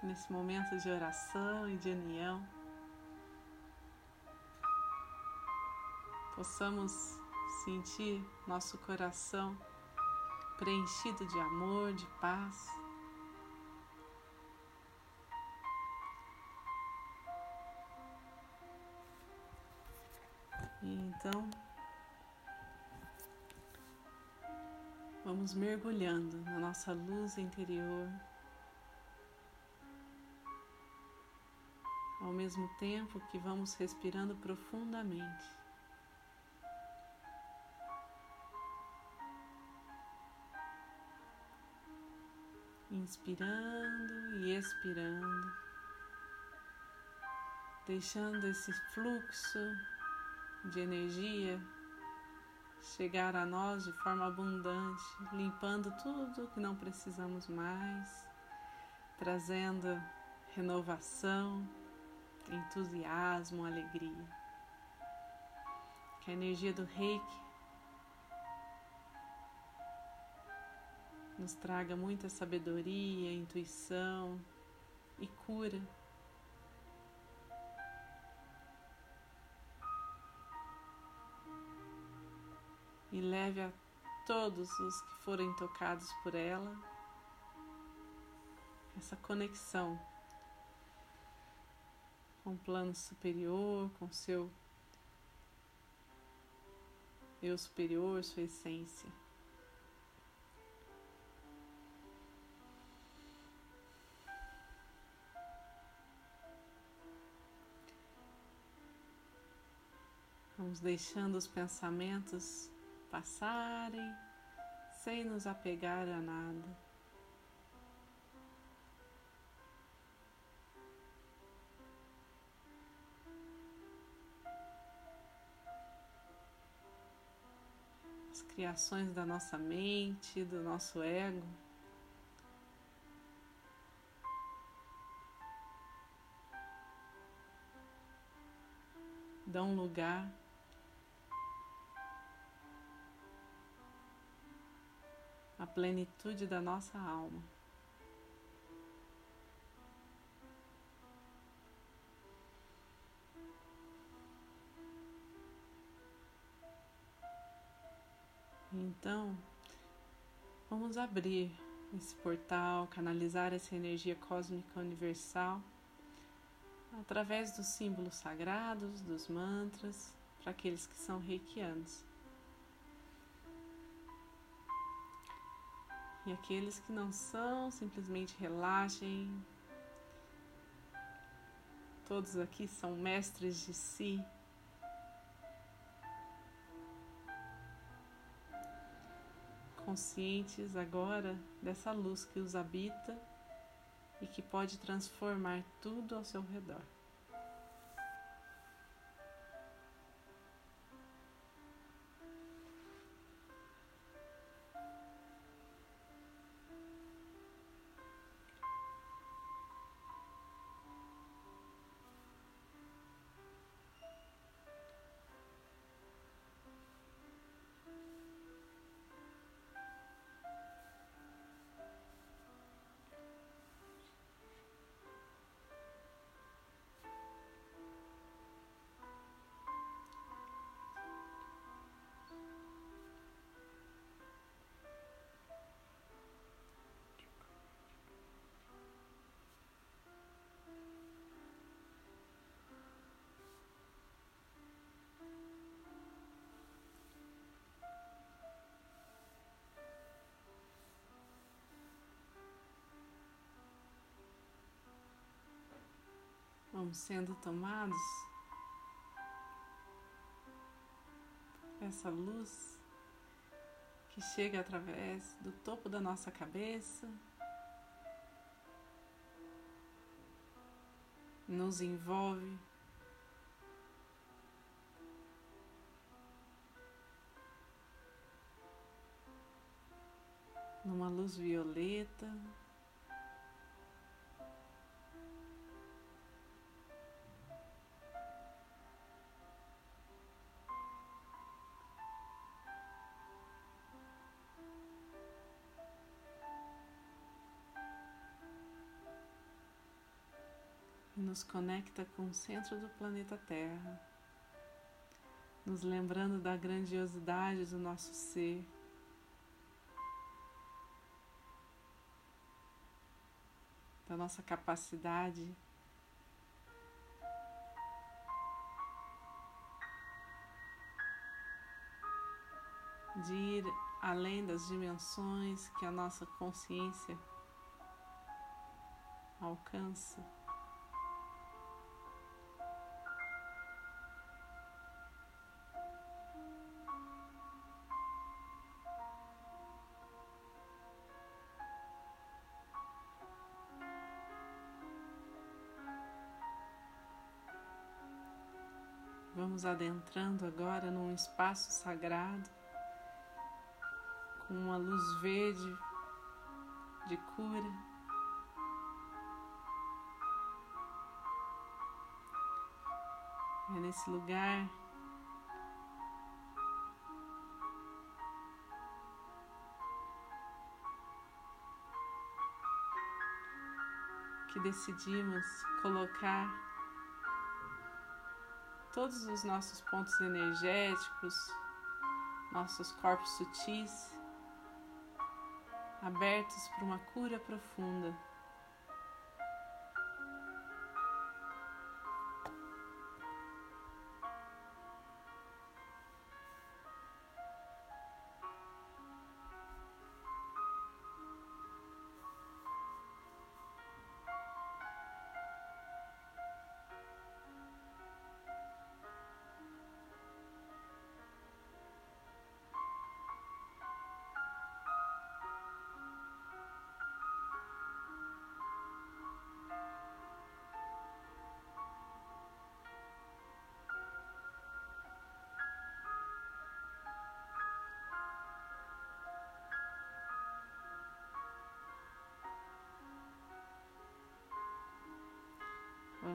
que nesse momento de oração e de união possamos sentir nosso coração preenchido de amor, de paz. E então, vamos mergulhando na nossa luz interior, ao mesmo tempo que vamos respirando profundamente. inspirando e expirando, deixando esse fluxo de energia chegar a nós de forma abundante, limpando tudo que não precisamos mais, trazendo renovação, entusiasmo, alegria. Que a energia do reiki nos traga muita sabedoria, intuição e cura. E leve a todos os que forem tocados por ela essa conexão com o plano superior, com seu eu superior, sua essência. Vamos deixando os pensamentos passarem sem nos apegar a nada. Criações da nossa mente, do nosso ego. Dão lugar a plenitude da nossa alma. Então, vamos abrir esse portal, canalizar essa energia cósmica universal através dos símbolos sagrados, dos mantras, para aqueles que são reikianos. E aqueles que não são, simplesmente relaxem. Todos aqui são mestres de si. Conscientes agora dessa luz que os habita e que pode transformar tudo ao seu redor. Vamos sendo tomados essa luz que chega através do topo da nossa cabeça, nos envolve. Numa luz violeta. Nos conecta com o centro do planeta Terra, nos lembrando da grandiosidade do nosso ser. Da nossa capacidade de ir além das dimensões que a nossa consciência alcança. Vamos adentrando agora num espaço sagrado com uma luz verde de cura. É nesse lugar que decidimos colocar todos os nossos pontos energéticos, nossos corpos sutis abertos para uma cura profunda.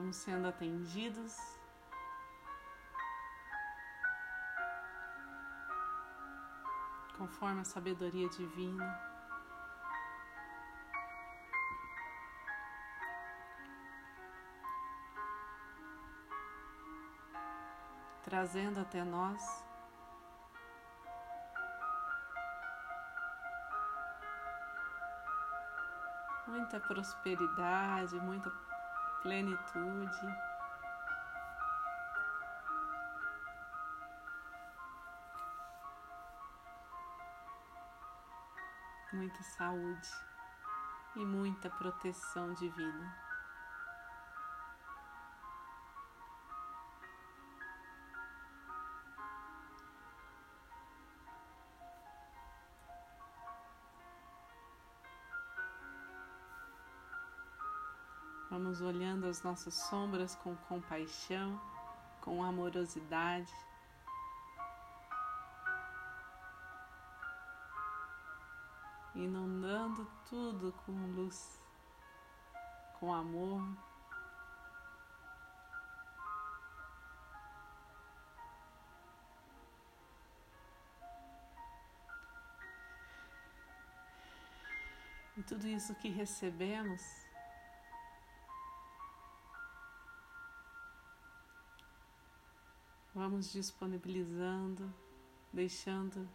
Vamos sendo atendidos. Conforme a sabedoria divina. Trazendo até nós muita prosperidade, muita plenitude. Muita saúde e muita proteção divina. Vamos olhando as nossas sombras com compaixão, com amorosidade. Inundando tudo com luz, com amor. E tudo isso que recebemos Vamos disponibilizando, deixando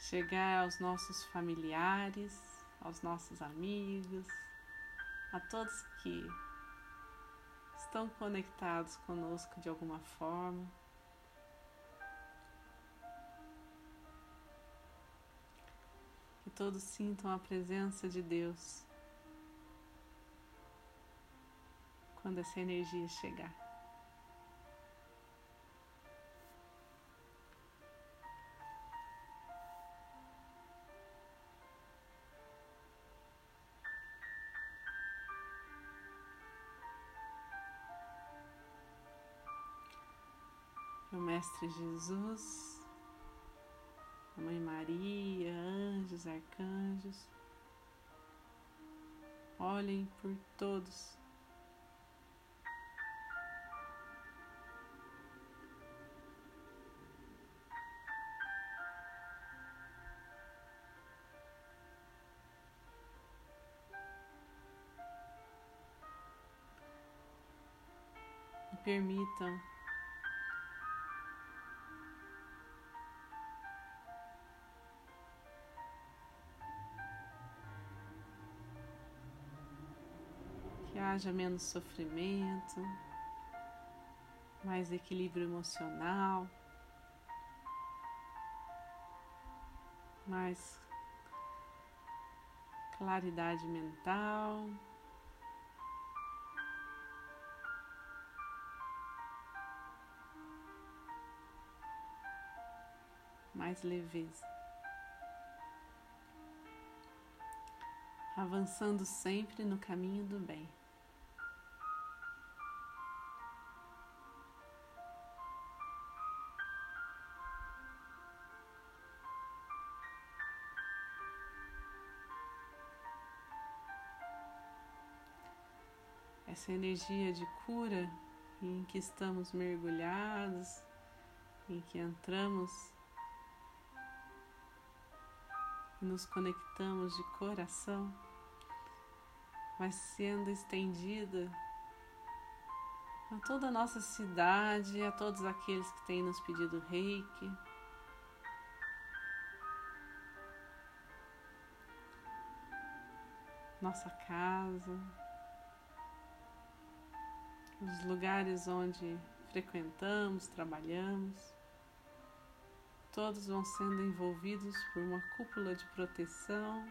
chegar aos nossos familiares, aos nossos amigos, a todos que estão conectados conosco de alguma forma. Que todos sintam a presença de Deus quando essa energia chegar. o Mestre Jesus, a Mãe Maria, anjos, arcanjos, olhem por todos permitam que haja menos sofrimento, mais equilíbrio emocional, mais claridade mental. Mais leveza. Avançando sempre no caminho do bem. essa energia de cura em que estamos mergulhados, em que entramos nos conectamos de coração, vai sendo estendida a toda a nossa cidade, a todos aqueles que têm nos pedido reiki. Nossa casa, os lugares onde frequentamos, trabalhamos, todos vão sendo envolvidos por uma cúpula de proteção.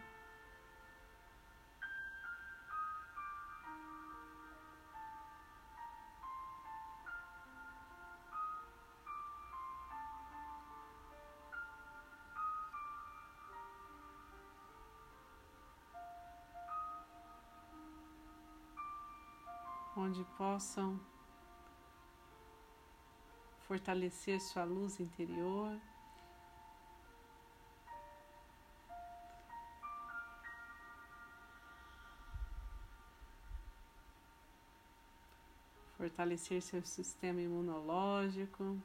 onde possam fortalecer sua luz interior. Fortalecer seu sistema imunológico.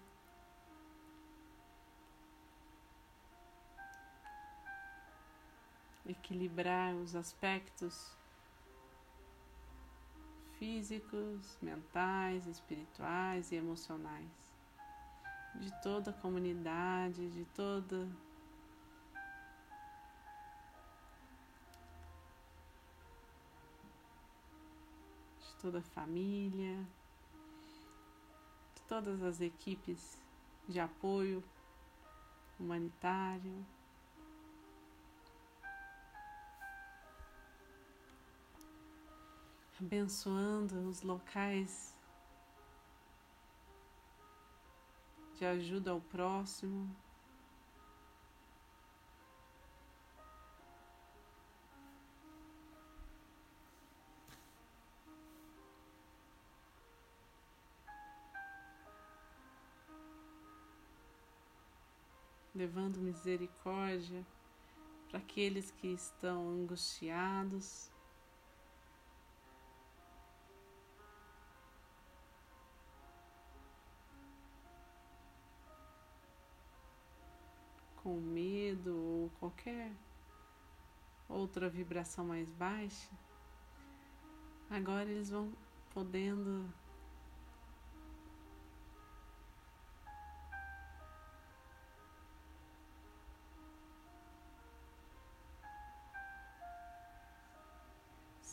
Equilibrar os aspectos físicos, mentais, espirituais e emocionais de toda a comunidade, de toda toda a família, todas as equipes de apoio humanitário. abençoando os locais de ajuda ao próximo. Levando misericórdia para aqueles que estão angustiados. com medo ou qualquer outra vibração mais baixa, agora eles vão podendo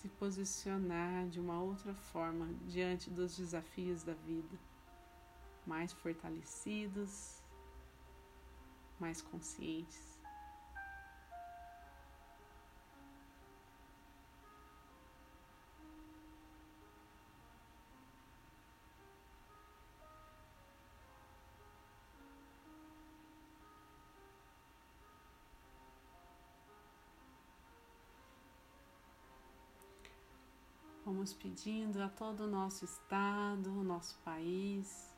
se posicionar de uma outra forma diante dos desafios da vida, mais fortalecidos mais conscientes. Vamos pedindo a todo o nosso estado, o nosso país,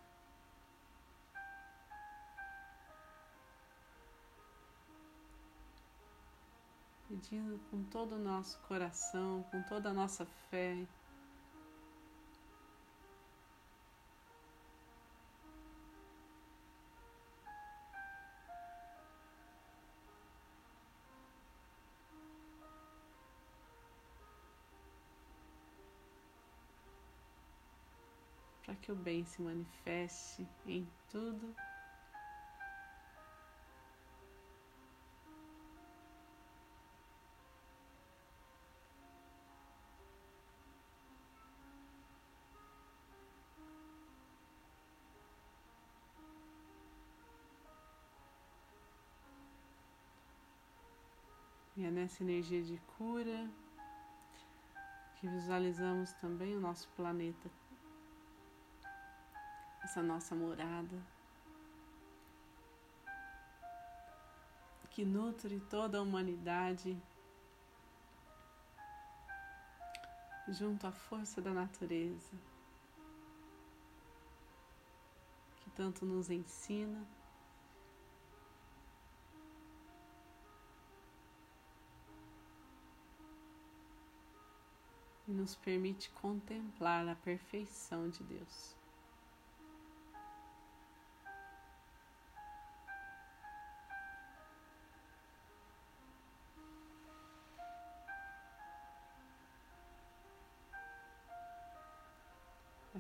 pedindo com todo o nosso coração, com toda a nossa fé. Que o bem se manifeste em tudo. E é nessa energia de cura que visualizamos também o nosso planeta, essa nossa morada, que nutre toda a humanidade junto à força da natureza, que tanto nos ensina e nos permite contemplar a perfeição de Deus.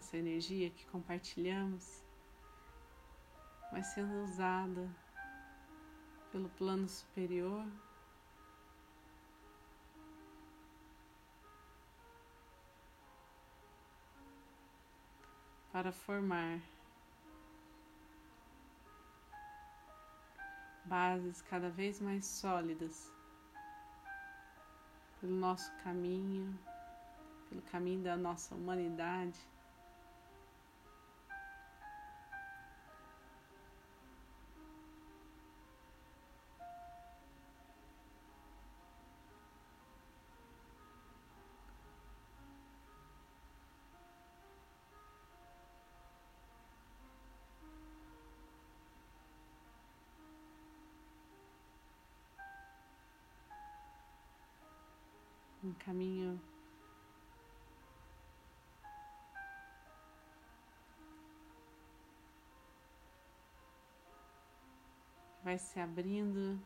Essa energia que compartilhamos vai sendo usada pelo plano superior para formar bases cada vez mais sólidas pelo nosso caminho, pelo caminho da nossa humanidade. Caminho vai se abrindo.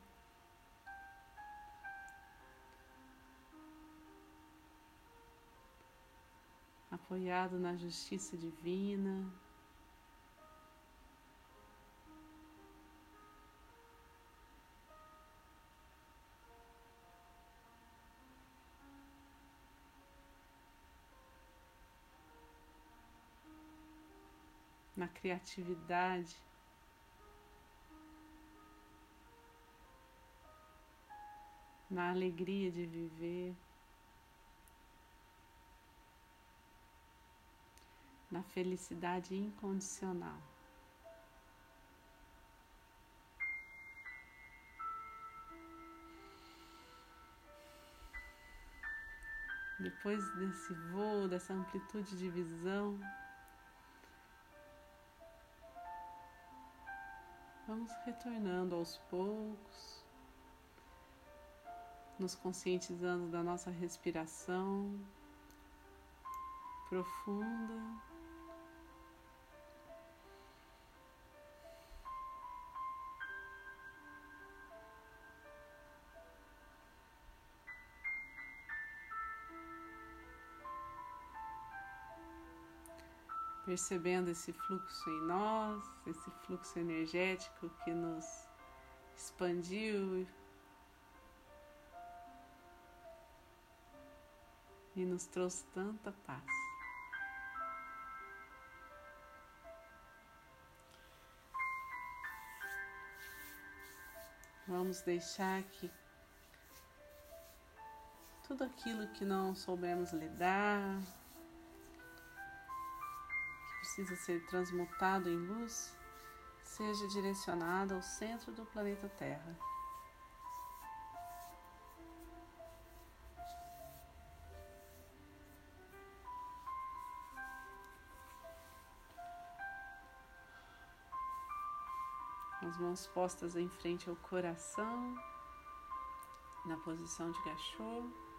Apoiado na justiça divina. Criatividade. Na alegria de viver, na felicidade incondicional. Depois desse voo, dessa amplitude de visão, Vamos retornando aos poucos, nos conscientizando da nossa respiração profunda. Percebendo esse fluxo em nós, esse fluxo energético que nos expandiu e nos trouxe tanta paz. Vamos deixar que tudo aquilo que não soubemos lidar, precisa ser transmutado em luz seja direcionado ao centro do planeta Terra. As mãos postas em frente ao coração, na posição de gachô.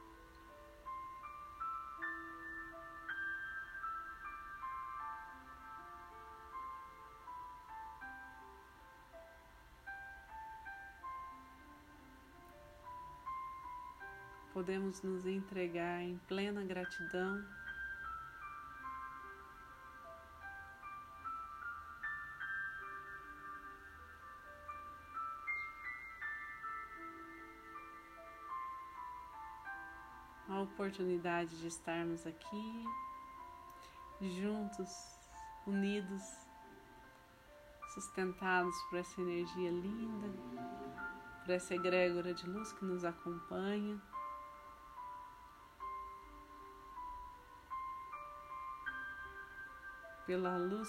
podemos nos entregar em plena gratidão. A oportunidade de estarmos aqui juntos, unidos, sustentados por essa energia linda, por essa egrégora de luz que nos acompanha. Pela luz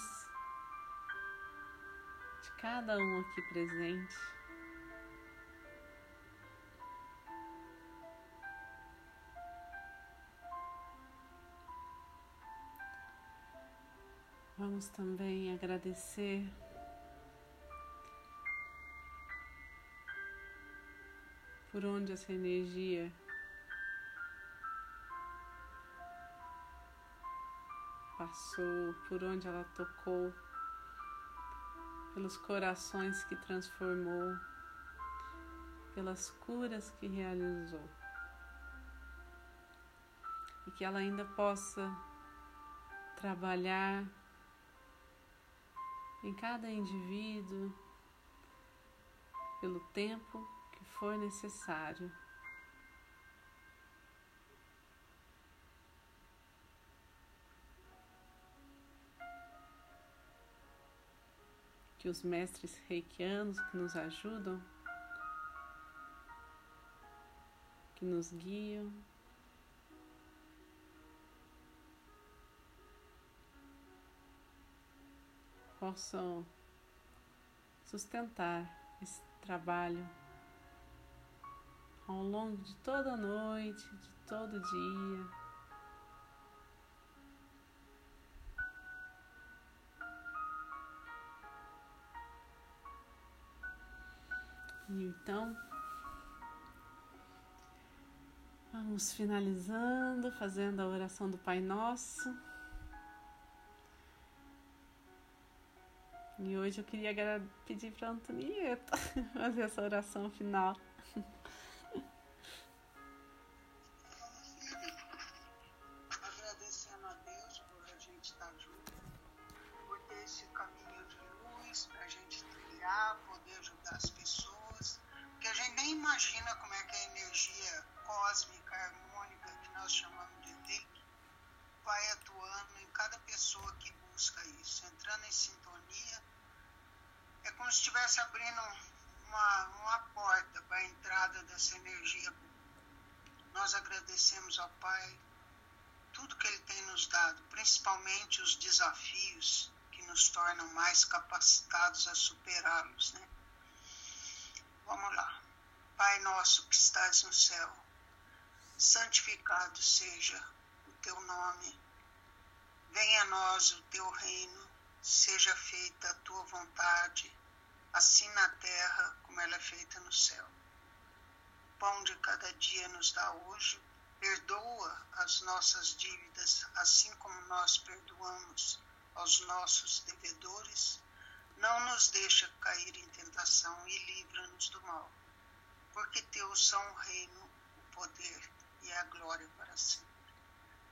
de cada um aqui presente. Vamos também agradecer por onde essa energia passou, por onde ela tocou, pelos corações que transformou, pelas curas que realizou. E que ela ainda possa trabalhar em cada indivíduo pelo tempo que for necessário. Que os mestres reikianos que nos ajudam, que nos guiam, possam sustentar esse trabalho ao longo de toda a noite, de todo dia. Então, vamos finalizando, fazendo a oração do Pai Nosso. E hoje eu queria pedir para Antonieta fazer essa oração final. Agradecendo a Deus por a gente estar junto, por ter esse caminho de luz para a gente trilhar, imagina como é que a energia cósmica, harmônica, que nós chamamos de Reiki, vai atuando em cada pessoa que busca isso, entrando em sintonia é como se estivesse abrindo uma, uma porta para a entrada dessa energia. Nós agradecemos ao Pai tudo que Ele tem nos dado, principalmente os desafios que nos tornam mais capacitados a superá-los. Né? Vamos lá. Pai nosso que estás no céu, santificado seja o teu nome. Venha a nós o teu reino seja feita a tua vontade, assim na terra como ela é feita no céu. O pão de cada dia nos dá hoje, perdoa as nossas dívidas, assim como nós perdoamos aos nossos devedores. Não nos deixa cair em tentação e livra-nos do mal, porque teus são o reino, o poder e a glória para sempre.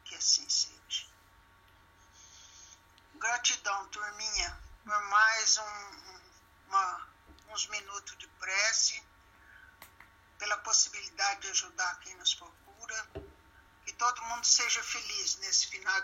Que assim seja. Gratidão, turminha, por mais um, uma, uns minutos de prece, pela possibilidade de ajudar quem nos procura. Que todo mundo seja feliz nesse final